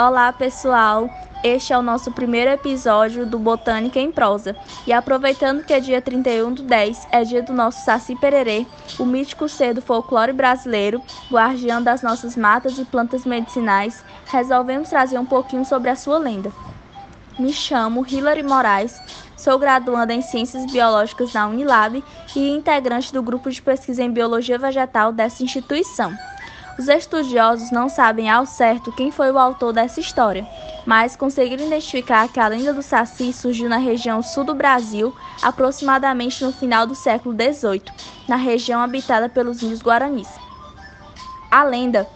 Olá, pessoal! Este é o nosso primeiro episódio do Botânica em Prosa. E aproveitando que é dia 31 do 10, é dia do nosso Saci Pererê, o mítico ser do folclore brasileiro, guardião das nossas matas e plantas medicinais, resolvemos trazer um pouquinho sobre a sua lenda. Me chamo Hilary Moraes, sou graduanda em Ciências Biológicas na Unilab e integrante do grupo de pesquisa em Biologia Vegetal dessa instituição. Os estudiosos não sabem ao certo quem foi o autor dessa história, mas conseguiram identificar que a lenda do Saci surgiu na região sul do Brasil, aproximadamente no final do século XVIII, na região habitada pelos índios guaranis. A lenda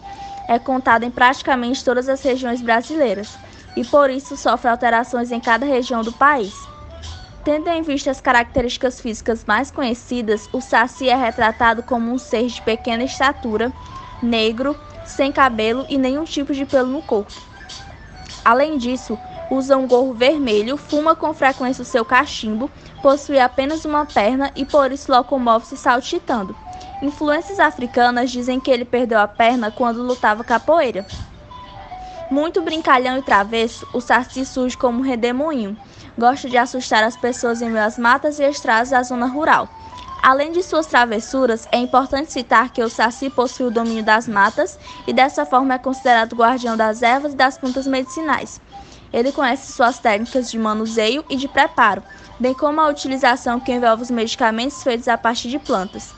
é contada em praticamente todas as regiões brasileiras e por isso sofre alterações em cada região do país. Tendo em vista as características físicas mais conhecidas, o Saci é retratado como um ser de pequena estatura, negro, sem cabelo e nenhum tipo de pelo no corpo. Além disso, usa um gorro vermelho, fuma com frequência o seu cachimbo, possui apenas uma perna e por isso locomove-se saltitando. Influências africanas dizem que ele perdeu a perna quando lutava capoeira. Muito brincalhão e travesso, o Saci surge como um redemoinho. Gosta de assustar as pessoas em meio às matas e estradas da zona rural. Além de suas travessuras, é importante citar que o Saci possui o domínio das matas e dessa forma é considerado guardião das ervas e das plantas medicinais. Ele conhece suas técnicas de manuseio e de preparo, bem como a utilização que envolve os medicamentos feitos a partir de plantas.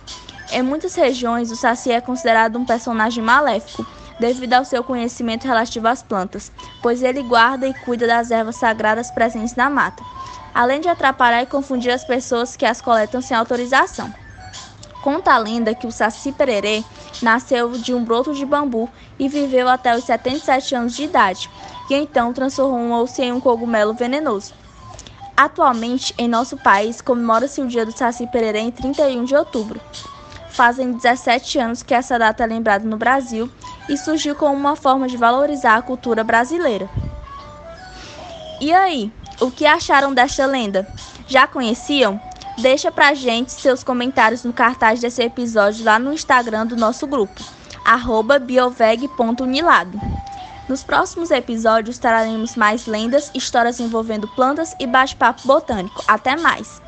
Em muitas regiões, o Saci é considerado um personagem maléfico, devido ao seu conhecimento relativo às plantas, pois ele guarda e cuida das ervas sagradas presentes na mata além de atrapalhar e confundir as pessoas que as coletam sem autorização. Conta a lenda que o Saci Pererê nasceu de um broto de bambu e viveu até os 77 anos de idade, e então transformou-se em um cogumelo venenoso. Atualmente, em nosso país, comemora-se o dia do Saci Pererê em 31 de outubro. Fazem 17 anos que essa data é lembrada no Brasil e surgiu como uma forma de valorizar a cultura brasileira. E aí, o que acharam desta lenda? Já conheciam? Deixa pra gente seus comentários no cartaz desse episódio lá no Instagram do nosso grupo, bioveg.unilab. Nos próximos episódios traremos mais lendas, histórias envolvendo plantas e bate-papo botânico. Até mais!